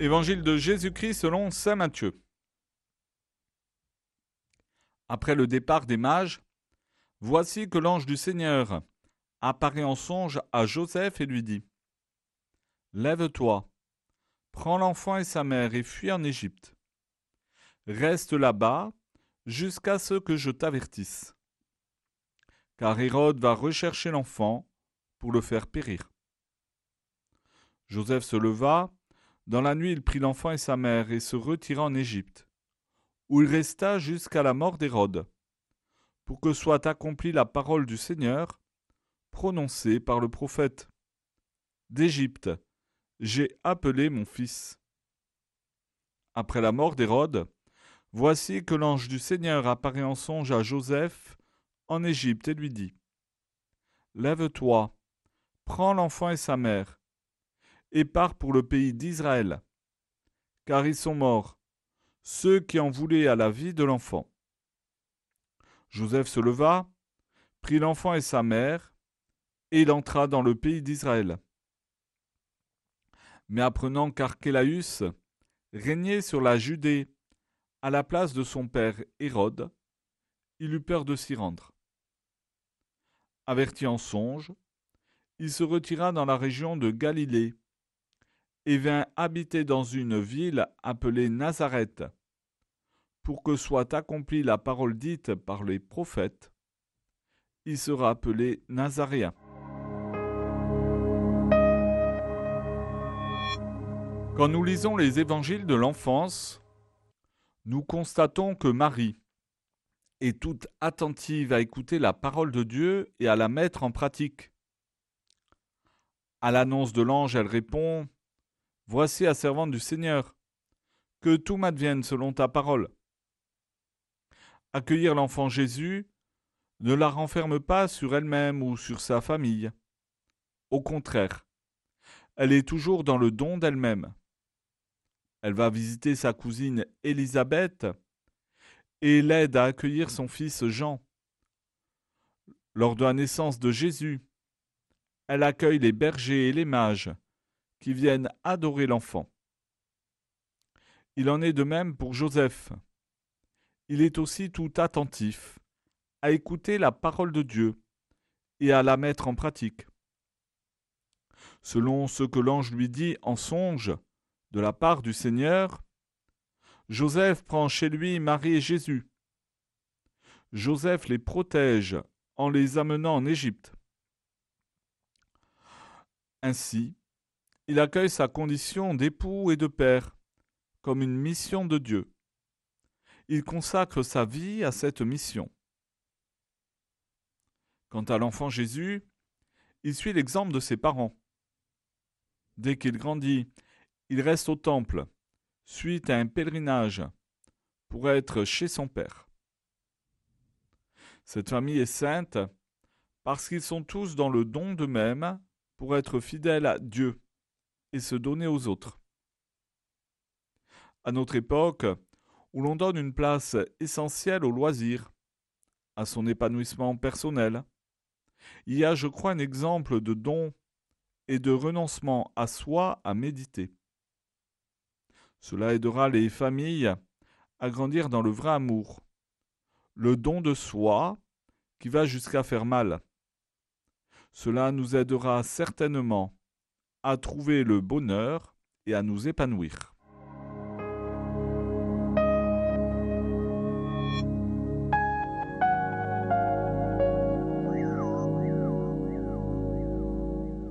Évangile de Jésus-Christ selon Saint Matthieu. Après le départ des mages, voici que l'ange du Seigneur apparaît en songe à Joseph et lui dit Lève-toi, prends l'enfant et sa mère et fuis en Égypte. Reste là-bas jusqu'à ce que je t'avertisse. Car Hérode va rechercher l'enfant pour le faire périr. Joseph se leva, dans la nuit il prit l'enfant et sa mère et se retira en Égypte, où il resta jusqu'à la mort d'Hérode, pour que soit accomplie la parole du Seigneur, prononcée par le prophète. D'Égypte, j'ai appelé mon fils. Après la mort d'Hérode, voici que l'ange du Seigneur apparaît en songe à Joseph en Égypte et lui dit Lève-toi, prends l'enfant et sa mère, et pars pour le pays d'Israël, car ils sont morts, ceux qui en voulaient à la vie de l'enfant. Joseph se leva, prit l'enfant et sa mère, et il entra dans le pays d'Israël. Mais apprenant qu'Archélaüs régnait sur la Judée à la place de son père Hérode, il eut peur de s'y rendre. Averti en songe, il se retira dans la région de Galilée, et vint habiter dans une ville appelée Nazareth, pour que soit accomplie la parole dite par les prophètes. Il sera appelé Nazaréen. Quand nous lisons les évangiles de l'enfance, nous constatons que Marie est toute attentive à écouter la parole de Dieu et à la mettre en pratique. À l'annonce de l'ange, elle répond Voici la servante du Seigneur. Que tout m'advienne selon ta parole. Accueillir l'enfant Jésus ne la renferme pas sur elle-même ou sur sa famille. Au contraire, elle est toujours dans le don d'elle-même. Elle va visiter sa cousine Élisabeth et l'aide à accueillir son fils Jean. Lors de la naissance de Jésus, elle accueille les bergers et les mages qui viennent adorer l'enfant. Il en est de même pour Joseph. Il est aussi tout attentif à écouter la parole de Dieu et à la mettre en pratique. Selon ce que l'ange lui dit en songe de la part du Seigneur, Joseph prend chez lui Marie et Jésus. Joseph les protège en les amenant en Égypte. Ainsi, il accueille sa condition d'époux et de père comme une mission de Dieu. Il consacre sa vie à cette mission. Quant à l'enfant Jésus, il suit l'exemple de ses parents. Dès qu'il grandit, il reste au temple, suite à un pèlerinage, pour être chez son père. Cette famille est sainte parce qu'ils sont tous dans le don d'eux-mêmes pour être fidèles à Dieu et se donner aux autres. À notre époque, où l'on donne une place essentielle au loisir, à son épanouissement personnel, il y a, je crois, un exemple de don et de renoncement à soi à méditer. Cela aidera les familles à grandir dans le vrai amour, le don de soi qui va jusqu'à faire mal. Cela nous aidera certainement à trouver le bonheur et à nous épanouir.